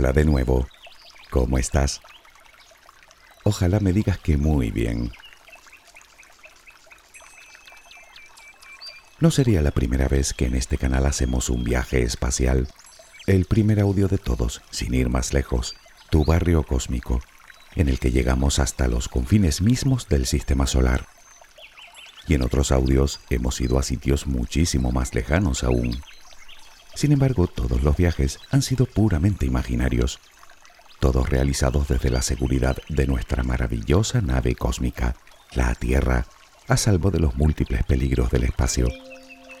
Hola de nuevo. ¿Cómo estás? Ojalá me digas que muy bien. No sería la primera vez que en este canal hacemos un viaje espacial. El primer audio de todos, sin ir más lejos, tu barrio cósmico, en el que llegamos hasta los confines mismos del sistema solar. Y en otros audios hemos ido a sitios muchísimo más lejanos aún. Sin embargo, todos los viajes han sido puramente imaginarios, todos realizados desde la seguridad de nuestra maravillosa nave cósmica, la Tierra, a salvo de los múltiples peligros del espacio.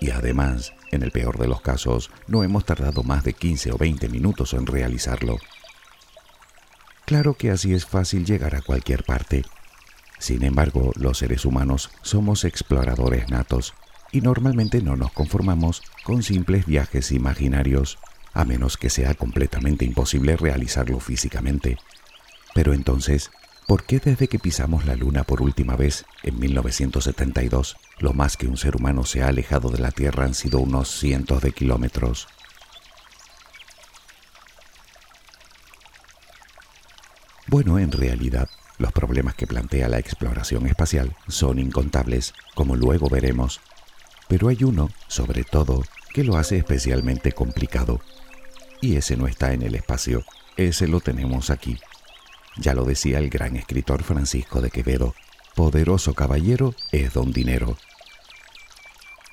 Y además, en el peor de los casos, no hemos tardado más de 15 o 20 minutos en realizarlo. Claro que así es fácil llegar a cualquier parte. Sin embargo, los seres humanos somos exploradores natos y normalmente no nos conformamos con simples viajes imaginarios, a menos que sea completamente imposible realizarlo físicamente. Pero entonces, ¿por qué desde que pisamos la Luna por última vez, en 1972, lo más que un ser humano se ha alejado de la Tierra han sido unos cientos de kilómetros? Bueno, en realidad, los problemas que plantea la exploración espacial son incontables, como luego veremos, pero hay uno, sobre todo, que lo hace especialmente complicado. Y ese no está en el espacio, ese lo tenemos aquí. Ya lo decía el gran escritor Francisco de Quevedo, poderoso caballero es don dinero.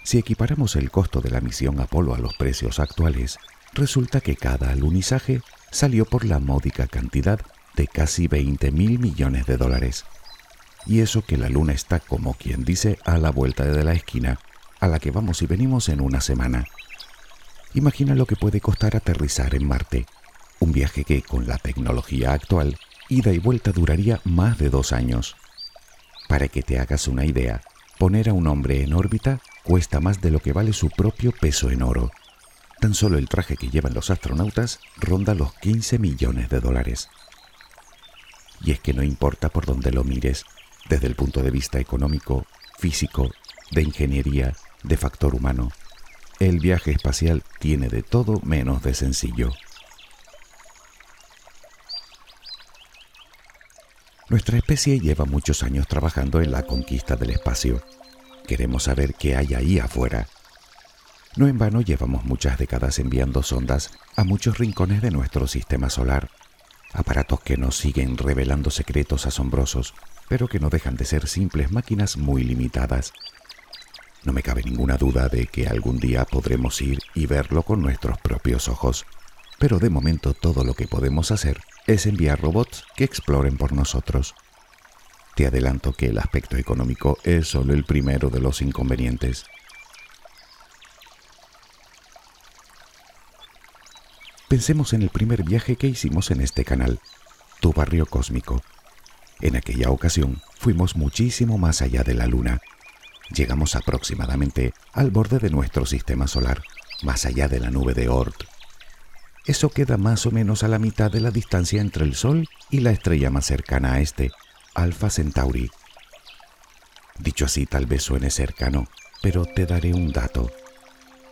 Si equiparamos el costo de la misión Apolo a los precios actuales, resulta que cada alunizaje salió por la módica cantidad de casi 20 mil millones de dólares. Y eso que la Luna está, como quien dice, a la vuelta de la esquina, a la que vamos y venimos en una semana. Imagina lo que puede costar aterrizar en Marte, un viaje que, con la tecnología actual, ida y vuelta duraría más de dos años. Para que te hagas una idea, poner a un hombre en órbita cuesta más de lo que vale su propio peso en oro. Tan solo el traje que llevan los astronautas ronda los 15 millones de dólares. Y es que no importa por dónde lo mires, desde el punto de vista económico, físico, de ingeniería, de factor humano. El viaje espacial tiene de todo menos de sencillo. Nuestra especie lleva muchos años trabajando en la conquista del espacio. Queremos saber qué hay ahí afuera. No en vano llevamos muchas décadas enviando sondas a muchos rincones de nuestro sistema solar, aparatos que nos siguen revelando secretos asombrosos, pero que no dejan de ser simples máquinas muy limitadas no me cabe ninguna duda de que algún día podremos ir y verlo con nuestros propios ojos, pero de momento todo lo que podemos hacer es enviar robots que exploren por nosotros. Te adelanto que el aspecto económico es solo el primero de los inconvenientes. Pensemos en el primer viaje que hicimos en este canal, Tu Barrio Cósmico. En aquella ocasión fuimos muchísimo más allá de la Luna llegamos aproximadamente al borde de nuestro sistema solar, más allá de la nube de Oort. Eso queda más o menos a la mitad de la distancia entre el Sol y la estrella más cercana a este, Alpha Centauri. Dicho así tal vez suene cercano, pero te daré un dato.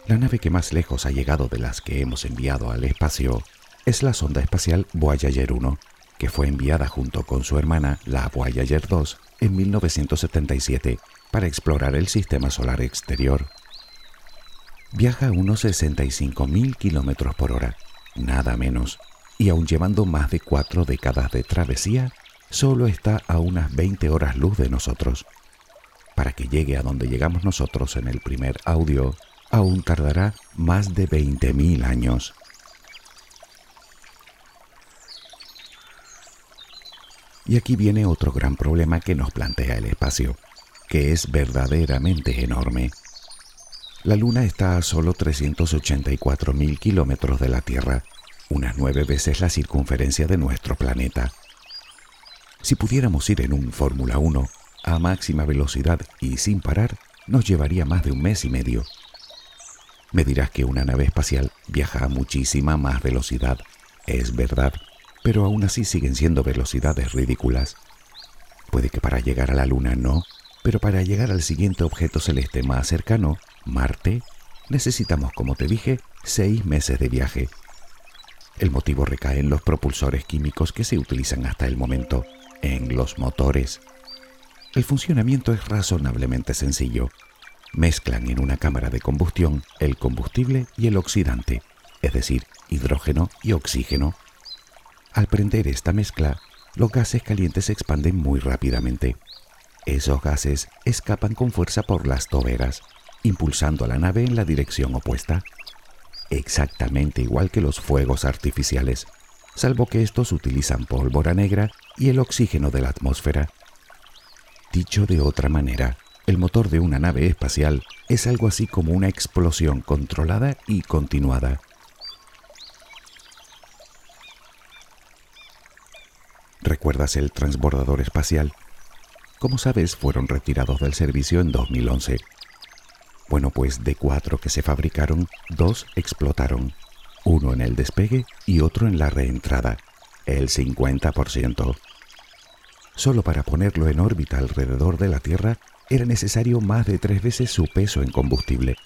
La nave que más lejos ha llegado de las que hemos enviado al espacio es la sonda espacial Voyager 1, que fue enviada junto con su hermana, la Voyager 2, en 1977 para explorar el sistema solar exterior. Viaja a unos 65.000 kilómetros por hora, nada menos, y aun llevando más de cuatro décadas de travesía, solo está a unas 20 horas luz de nosotros. Para que llegue a donde llegamos nosotros en el primer audio, aún tardará más de 20.000 años. Y aquí viene otro gran problema que nos plantea el espacio que es verdaderamente enorme. La Luna está a solo 384 mil kilómetros de la Tierra, unas nueve veces la circunferencia de nuestro planeta. Si pudiéramos ir en un Fórmula 1 a máxima velocidad y sin parar, nos llevaría más de un mes y medio. Me dirás que una nave espacial viaja a muchísima más velocidad, es verdad, pero aún así siguen siendo velocidades ridículas. Puede que para llegar a la Luna no, pero para llegar al siguiente objeto celeste más cercano, Marte, necesitamos, como te dije, seis meses de viaje. El motivo recae en los propulsores químicos que se utilizan hasta el momento, en los motores. El funcionamiento es razonablemente sencillo. Mezclan en una cámara de combustión el combustible y el oxidante, es decir, hidrógeno y oxígeno. Al prender esta mezcla, los gases calientes se expanden muy rápidamente. Esos gases escapan con fuerza por las toberas, impulsando a la nave en la dirección opuesta, exactamente igual que los fuegos artificiales, salvo que estos utilizan pólvora negra y el oxígeno de la atmósfera. Dicho de otra manera, el motor de una nave espacial es algo así como una explosión controlada y continuada. ¿Recuerdas el transbordador espacial? Como sabes, fueron retirados del servicio en 2011. Bueno, pues de cuatro que se fabricaron, dos explotaron, uno en el despegue y otro en la reentrada, el 50%. Solo para ponerlo en órbita alrededor de la Tierra era necesario más de tres veces su peso en combustible.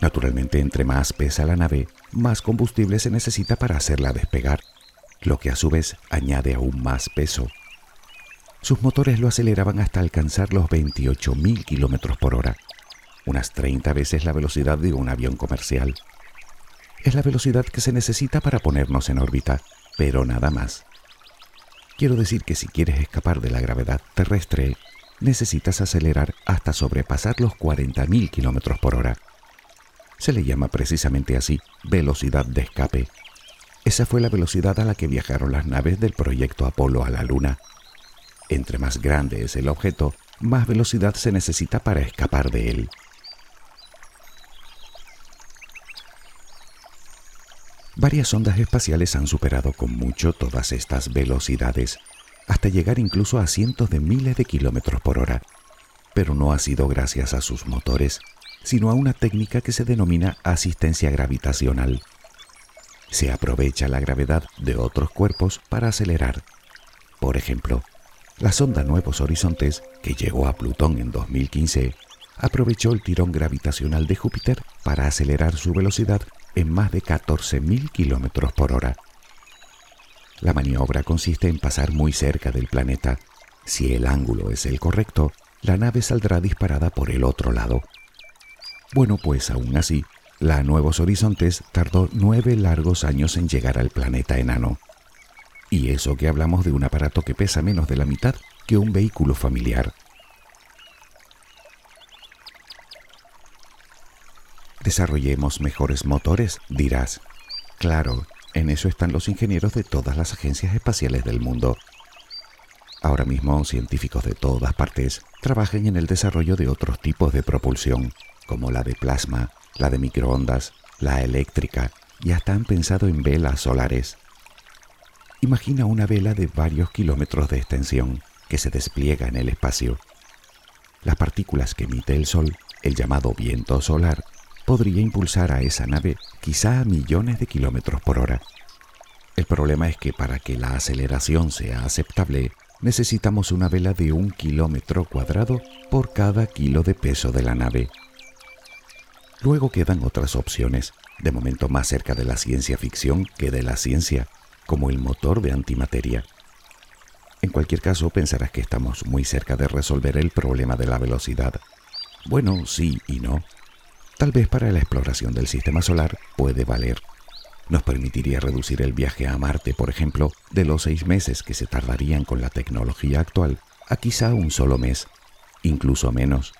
Naturalmente, entre más pesa la nave, más combustible se necesita para hacerla despegar, lo que a su vez añade aún más peso. Sus motores lo aceleraban hasta alcanzar los 28.000 kilómetros por hora, unas 30 veces la velocidad de un avión comercial. Es la velocidad que se necesita para ponernos en órbita, pero nada más. Quiero decir que si quieres escapar de la gravedad terrestre, necesitas acelerar hasta sobrepasar los 40.000 kilómetros por hora. Se le llama precisamente así velocidad de escape. Esa fue la velocidad a la que viajaron las naves del proyecto Apolo a la Luna. Entre más grande es el objeto, más velocidad se necesita para escapar de él. Varias ondas espaciales han superado con mucho todas estas velocidades, hasta llegar incluso a cientos de miles de kilómetros por hora. Pero no ha sido gracias a sus motores, sino a una técnica que se denomina asistencia gravitacional. Se aprovecha la gravedad de otros cuerpos para acelerar. Por ejemplo, la sonda Nuevos Horizontes, que llegó a Plutón en 2015, aprovechó el tirón gravitacional de Júpiter para acelerar su velocidad en más de 14.000 kilómetros por hora. La maniobra consiste en pasar muy cerca del planeta. Si el ángulo es el correcto, la nave saldrá disparada por el otro lado. Bueno, pues aún así, la Nuevos Horizontes tardó nueve largos años en llegar al planeta enano. Y eso que hablamos de un aparato que pesa menos de la mitad que un vehículo familiar. Desarrollemos mejores motores, dirás. Claro, en eso están los ingenieros de todas las agencias espaciales del mundo. Ahora mismo científicos de todas partes trabajan en el desarrollo de otros tipos de propulsión, como la de plasma, la de microondas, la eléctrica y hasta han pensado en velas solares. Imagina una vela de varios kilómetros de extensión que se despliega en el espacio. Las partículas que emite el Sol, el llamado viento solar, podría impulsar a esa nave quizá a millones de kilómetros por hora. El problema es que para que la aceleración sea aceptable, necesitamos una vela de un kilómetro cuadrado por cada kilo de peso de la nave. Luego quedan otras opciones, de momento más cerca de la ciencia ficción que de la ciencia, como el motor de antimateria. En cualquier caso, pensarás que estamos muy cerca de resolver el problema de la velocidad. Bueno, sí y no. Tal vez para la exploración del sistema solar puede valer. Nos permitiría reducir el viaje a Marte, por ejemplo, de los seis meses que se tardarían con la tecnología actual a quizá un solo mes, incluso menos.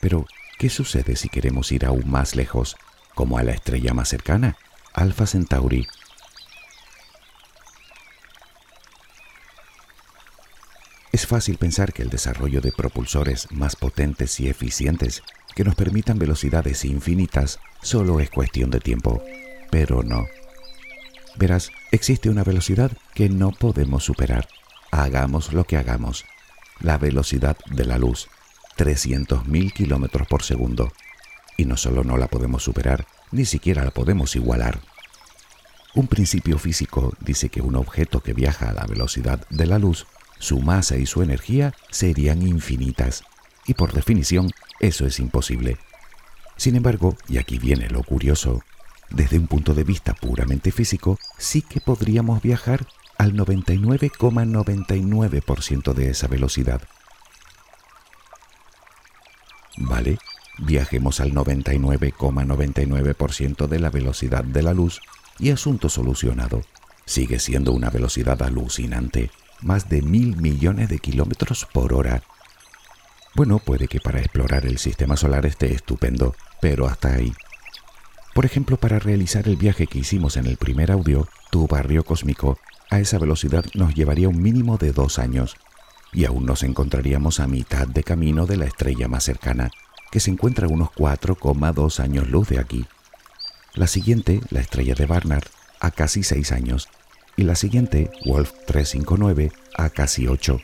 Pero, ¿qué sucede si queremos ir aún más lejos, como a la estrella más cercana, Alpha Centauri? Es fácil pensar que el desarrollo de propulsores más potentes y eficientes que nos permitan velocidades infinitas solo es cuestión de tiempo, pero no. Verás, existe una velocidad que no podemos superar, hagamos lo que hagamos, la velocidad de la luz, 300.000 kilómetros por segundo. Y no solo no la podemos superar, ni siquiera la podemos igualar. Un principio físico dice que un objeto que viaja a la velocidad de la luz, su masa y su energía serían infinitas, y por definición eso es imposible. Sin embargo, y aquí viene lo curioso, desde un punto de vista puramente físico, sí que podríamos viajar al 99,99% de esa velocidad. Vale, viajemos al 99,99% de la velocidad de la luz y asunto solucionado. Sigue siendo una velocidad alucinante, más de mil millones de kilómetros por hora. Bueno, puede que para explorar el sistema solar esté estupendo, pero hasta ahí. Por ejemplo, para realizar el viaje que hicimos en el primer audio, tu barrio cósmico, a esa velocidad nos llevaría un mínimo de dos años, y aún nos encontraríamos a mitad de camino de la estrella más cercana, que se encuentra a unos 4,2 años luz de aquí. La siguiente, la estrella de Barnard, a casi 6 años, y la siguiente, Wolf 359, a casi 8.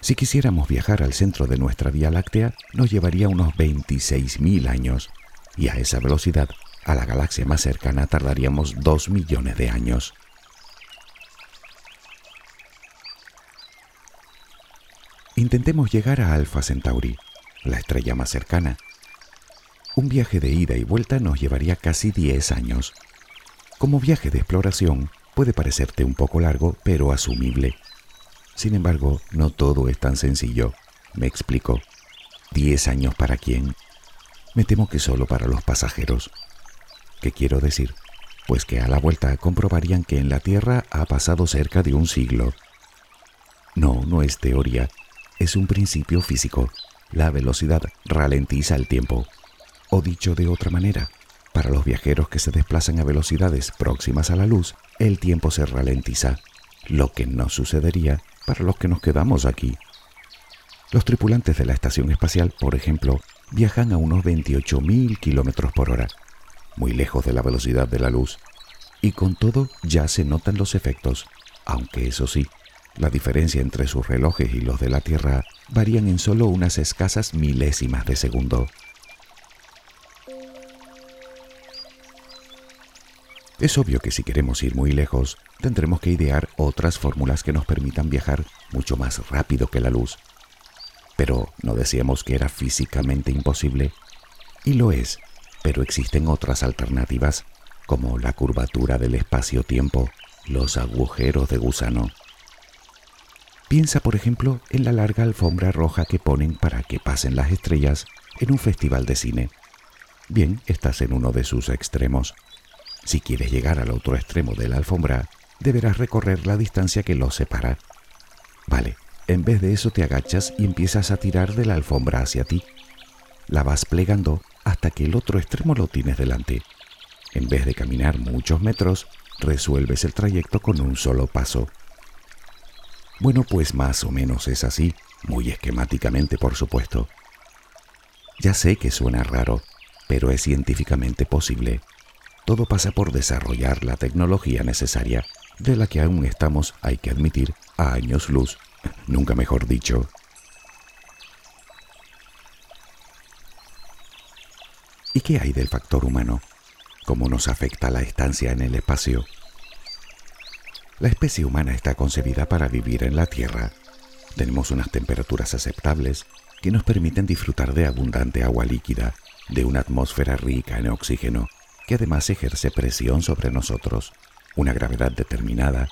Si quisiéramos viajar al centro de nuestra Vía Láctea, nos llevaría unos 26.000 años, y a esa velocidad, a la galaxia más cercana tardaríamos 2 millones de años. Intentemos llegar a Alpha Centauri, la estrella más cercana. Un viaje de ida y vuelta nos llevaría casi 10 años. Como viaje de exploración puede parecerte un poco largo, pero asumible. Sin embargo, no todo es tan sencillo. Me explico. ¿10 años para quién? Me temo que solo para los pasajeros. ¿Qué quiero decir? Pues que a la vuelta comprobarían que en la Tierra ha pasado cerca de un siglo. No, no es teoría, es un principio físico. La velocidad ralentiza el tiempo. O dicho de otra manera, para los viajeros que se desplazan a velocidades próximas a la luz, el tiempo se ralentiza, lo que no sucedería para los que nos quedamos aquí. Los tripulantes de la estación espacial, por ejemplo, viajan a unos 28.000 kilómetros por hora, muy lejos de la velocidad de la luz, y con todo ya se notan los efectos, aunque eso sí, la diferencia entre sus relojes y los de la Tierra varían en solo unas escasas milésimas de segundo. Es obvio que si queremos ir muy lejos, tendremos que idear otras fórmulas que nos permitan viajar mucho más rápido que la luz. Pero no decíamos que era físicamente imposible. Y lo es, pero existen otras alternativas, como la curvatura del espacio-tiempo, los agujeros de gusano, Piensa, por ejemplo, en la larga alfombra roja que ponen para que pasen las estrellas en un festival de cine. Bien, estás en uno de sus extremos. Si quieres llegar al otro extremo de la alfombra, deberás recorrer la distancia que los separa. Vale, en vez de eso te agachas y empiezas a tirar de la alfombra hacia ti. La vas plegando hasta que el otro extremo lo tienes delante. En vez de caminar muchos metros, resuelves el trayecto con un solo paso. Bueno, pues más o menos es así, muy esquemáticamente por supuesto. Ya sé que suena raro, pero es científicamente posible. Todo pasa por desarrollar la tecnología necesaria, de la que aún estamos, hay que admitir, a años luz, nunca mejor dicho. ¿Y qué hay del factor humano? ¿Cómo nos afecta la estancia en el espacio? La especie humana está concebida para vivir en la Tierra. Tenemos unas temperaturas aceptables que nos permiten disfrutar de abundante agua líquida, de una atmósfera rica en oxígeno, que además ejerce presión sobre nosotros, una gravedad determinada.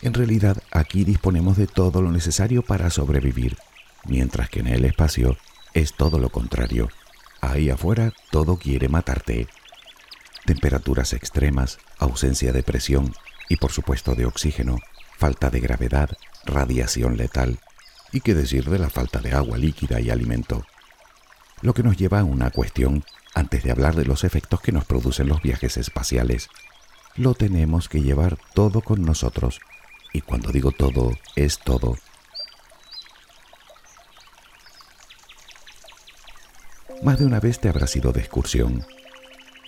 En realidad, aquí disponemos de todo lo necesario para sobrevivir, mientras que en el espacio es todo lo contrario. Ahí afuera todo quiere matarte. Temperaturas extremas, ausencia de presión, y por supuesto de oxígeno, falta de gravedad, radiación letal y qué decir de la falta de agua líquida y alimento. Lo que nos lleva a una cuestión antes de hablar de los efectos que nos producen los viajes espaciales. Lo tenemos que llevar todo con nosotros. Y cuando digo todo, es todo. Más de una vez te habrás ido de excursión.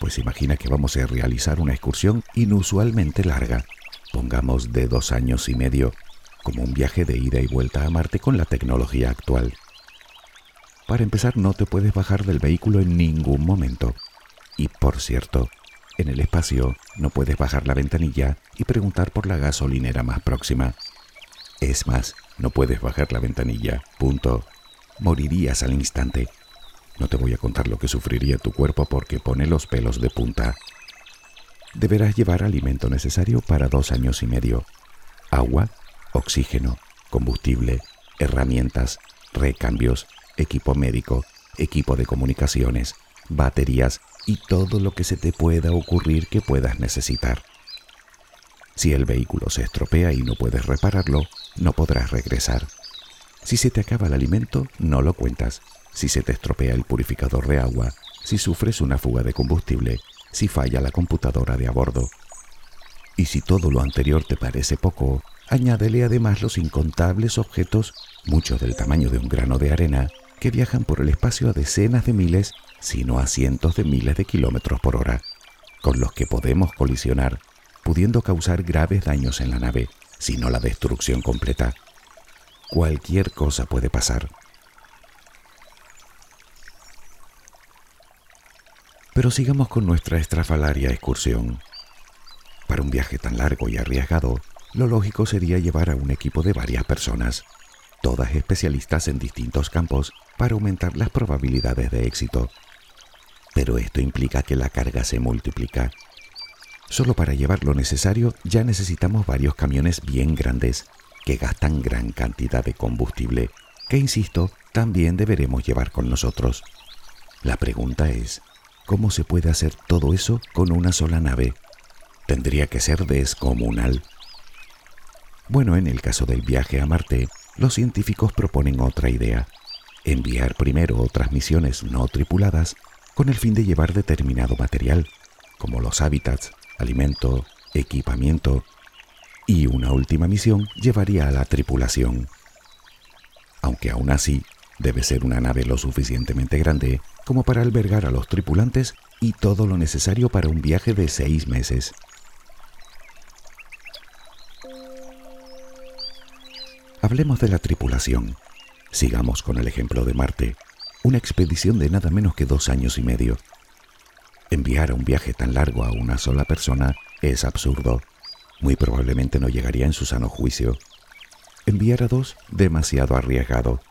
Pues imagina que vamos a realizar una excursión inusualmente larga pongamos de dos años y medio, como un viaje de ida y vuelta a Marte con la tecnología actual. Para empezar, no te puedes bajar del vehículo en ningún momento. Y por cierto, en el espacio no puedes bajar la ventanilla y preguntar por la gasolinera más próxima. Es más, no puedes bajar la ventanilla. Punto. Morirías al instante. No te voy a contar lo que sufriría tu cuerpo porque pone los pelos de punta. Deberás llevar alimento necesario para dos años y medio. Agua, oxígeno, combustible, herramientas, recambios, equipo médico, equipo de comunicaciones, baterías y todo lo que se te pueda ocurrir que puedas necesitar. Si el vehículo se estropea y no puedes repararlo, no podrás regresar. Si se te acaba el alimento, no lo cuentas. Si se te estropea el purificador de agua, si sufres una fuga de combustible, si falla la computadora de a bordo. Y si todo lo anterior te parece poco, añádele además los incontables objetos, muchos del tamaño de un grano de arena, que viajan por el espacio a decenas de miles, si no a cientos de miles de kilómetros por hora, con los que podemos colisionar pudiendo causar graves daños en la nave, si no la destrucción completa. Cualquier cosa puede pasar. Pero sigamos con nuestra estrafalaria excursión. Para un viaje tan largo y arriesgado, lo lógico sería llevar a un equipo de varias personas, todas especialistas en distintos campos, para aumentar las probabilidades de éxito. Pero esto implica que la carga se multiplica Solo para llevar lo necesario ya necesitamos varios camiones bien grandes que gastan gran cantidad de combustible, que insisto, también deberemos llevar con nosotros. La pregunta es, ¿cómo se puede hacer todo eso con una sola nave? Tendría que ser descomunal. Bueno, en el caso del viaje a Marte, los científicos proponen otra idea, enviar primero otras misiones no tripuladas con el fin de llevar determinado material, como los hábitats, alimento, equipamiento y una última misión llevaría a la tripulación. Aunque aún así debe ser una nave lo suficientemente grande como para albergar a los tripulantes y todo lo necesario para un viaje de seis meses. Hablemos de la tripulación. Sigamos con el ejemplo de Marte, una expedición de nada menos que dos años y medio. Enviar a un viaje tan largo a una sola persona es absurdo. Muy probablemente no llegaría en su sano juicio. Enviar a dos, demasiado arriesgado.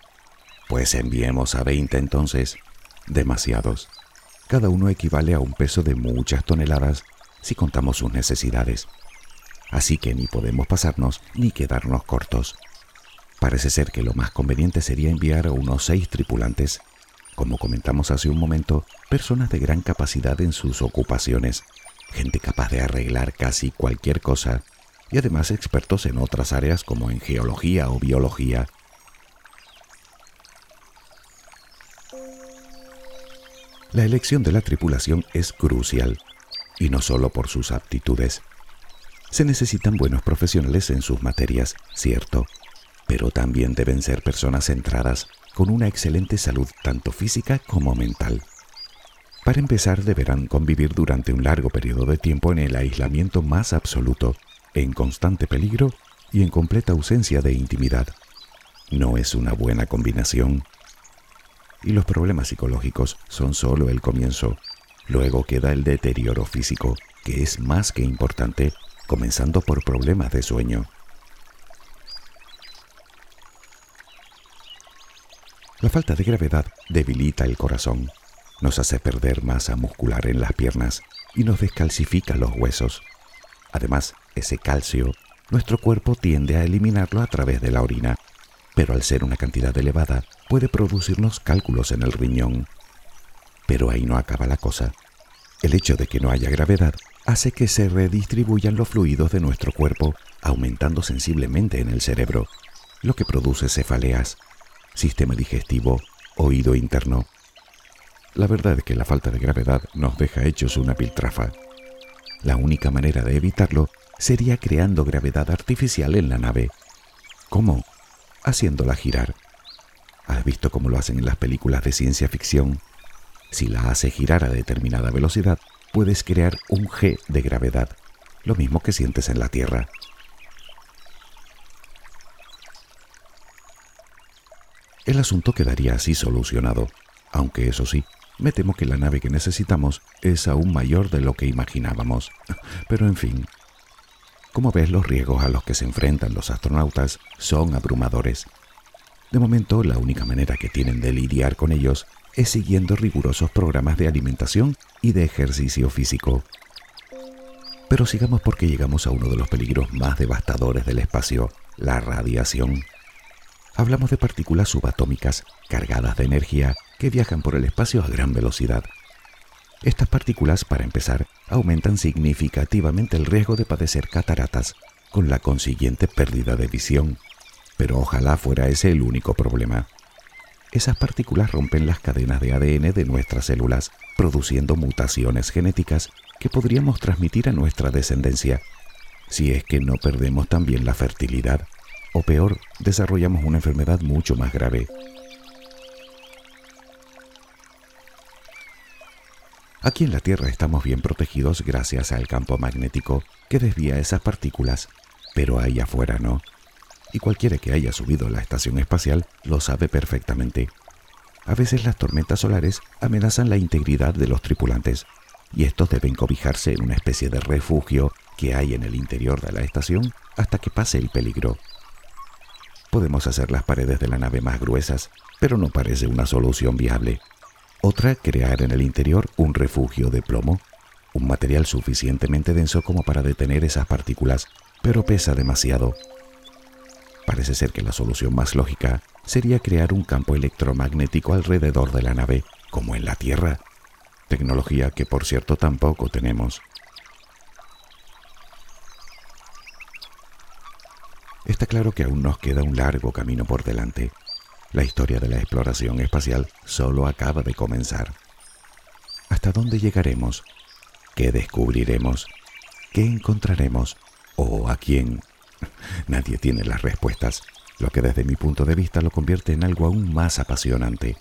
Pues enviemos a 20 entonces. Demasiados. Cada uno equivale a un peso de muchas toneladas si contamos sus necesidades. Así que ni podemos pasarnos ni quedarnos cortos. Parece ser que lo más conveniente sería enviar a unos seis tripulantes como comentamos hace un momento, personas de gran capacidad en sus ocupaciones, gente capaz de arreglar casi cualquier cosa y además expertos en otras áreas como en geología o biología. La elección de la tripulación es crucial, y no solo por sus aptitudes. Se necesitan buenos profesionales en sus materias, cierto, pero también deben ser personas centradas con una excelente salud tanto física como mental. Para empezar, deberán convivir durante un largo periodo de tiempo en el aislamiento más absoluto, en constante peligro y en completa ausencia de intimidad. No es una buena combinación. Y los problemas psicológicos son solo el comienzo. Luego queda el deterioro físico, que es más que importante, comenzando por problemas de sueño. La falta de gravedad debilita el corazón, nos hace perder masa muscular en las piernas y nos descalcifica los huesos. Además, ese calcio, nuestro cuerpo tiende a eliminarlo a través de la orina, pero al ser una cantidad elevada puede producirnos cálculos en el riñón. Pero ahí no acaba la cosa. El hecho de que no haya gravedad hace que se redistribuyan los fluidos de nuestro cuerpo, aumentando sensiblemente en el cerebro, lo que produce cefaleas, sistema digestivo, oído interno. La verdad es que la falta de gravedad nos deja hechos una piltrafa. La única manera de evitarlo sería creando gravedad artificial en la nave. ¿Cómo? Haciéndola girar. ¿Has visto cómo lo hacen en las películas de ciencia ficción? Si la hace girar a determinada velocidad, puedes crear un G de gravedad, lo mismo que sientes en la Tierra. El asunto quedaría así solucionado, aunque eso sí, me temo que la nave que necesitamos es aún mayor de lo que imaginábamos. Pero en fin, como ves, los riesgos a los que se enfrentan los astronautas son abrumadores. De momento, la única manera que tienen de lidiar con ellos es siguiendo rigurosos programas de alimentación y de ejercicio físico. Pero sigamos porque llegamos a uno de los peligros más devastadores del espacio, la radiación. Hablamos de partículas subatómicas cargadas de energía que viajan por el espacio a gran velocidad. Estas partículas, para empezar, aumentan significativamente el riesgo de padecer cataratas, con la consiguiente pérdida de visión. Pero ojalá fuera ese el único problema. Esas partículas rompen las cadenas de ADN de nuestras células, produciendo mutaciones genéticas que podríamos transmitir a nuestra descendencia, si es que no perdemos también la fertilidad, o peor, desarrollamos una enfermedad mucho más grave. Aquí en la Tierra estamos bien protegidos gracias al campo magnético que desvía esas partículas, pero ahí afuera no. Y cualquiera que haya subido a la estación espacial lo sabe perfectamente. A veces las tormentas solares amenazan la integridad de los tripulantes y estos deben cobijarse en una especie de refugio que hay en el interior de la estación hasta que pase el peligro. Podemos hacer las paredes de la nave más gruesas, pero no parece una solución viable. Otra, crear en el interior un refugio de plomo, un material suficientemente denso como para detener esas partículas, pero pesa demasiado. Parece ser que la solución más lógica sería crear un campo electromagnético alrededor de la nave, como en la Tierra, tecnología que por cierto tampoco tenemos. Está claro que aún nos queda un largo camino por delante. La historia de la exploración espacial solo acaba de comenzar. ¿Hasta dónde llegaremos? ¿Qué descubriremos? ¿Qué encontraremos? ¿O a quién? Nadie tiene las respuestas, lo que desde mi punto de vista lo convierte en algo aún más apasionante.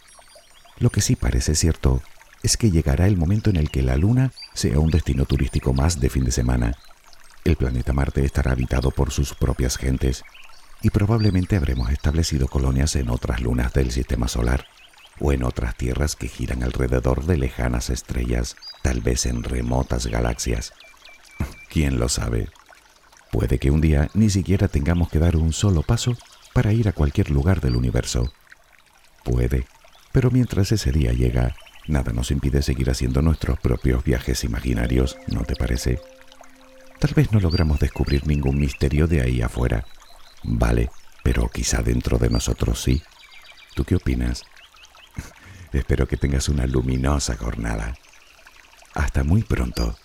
Lo que sí parece cierto es que llegará el momento en el que la Luna sea un destino turístico más de fin de semana. El planeta Marte estará habitado por sus propias gentes y probablemente habremos establecido colonias en otras lunas del sistema solar o en otras tierras que giran alrededor de lejanas estrellas, tal vez en remotas galaxias. ¿Quién lo sabe? Puede que un día ni siquiera tengamos que dar un solo paso para ir a cualquier lugar del universo. Puede, pero mientras ese día llega, Nada nos impide seguir haciendo nuestros propios viajes imaginarios, ¿no te parece? Tal vez no logramos descubrir ningún misterio de ahí afuera. Vale, pero quizá dentro de nosotros sí. ¿Tú qué opinas? Espero que tengas una luminosa jornada. Hasta muy pronto.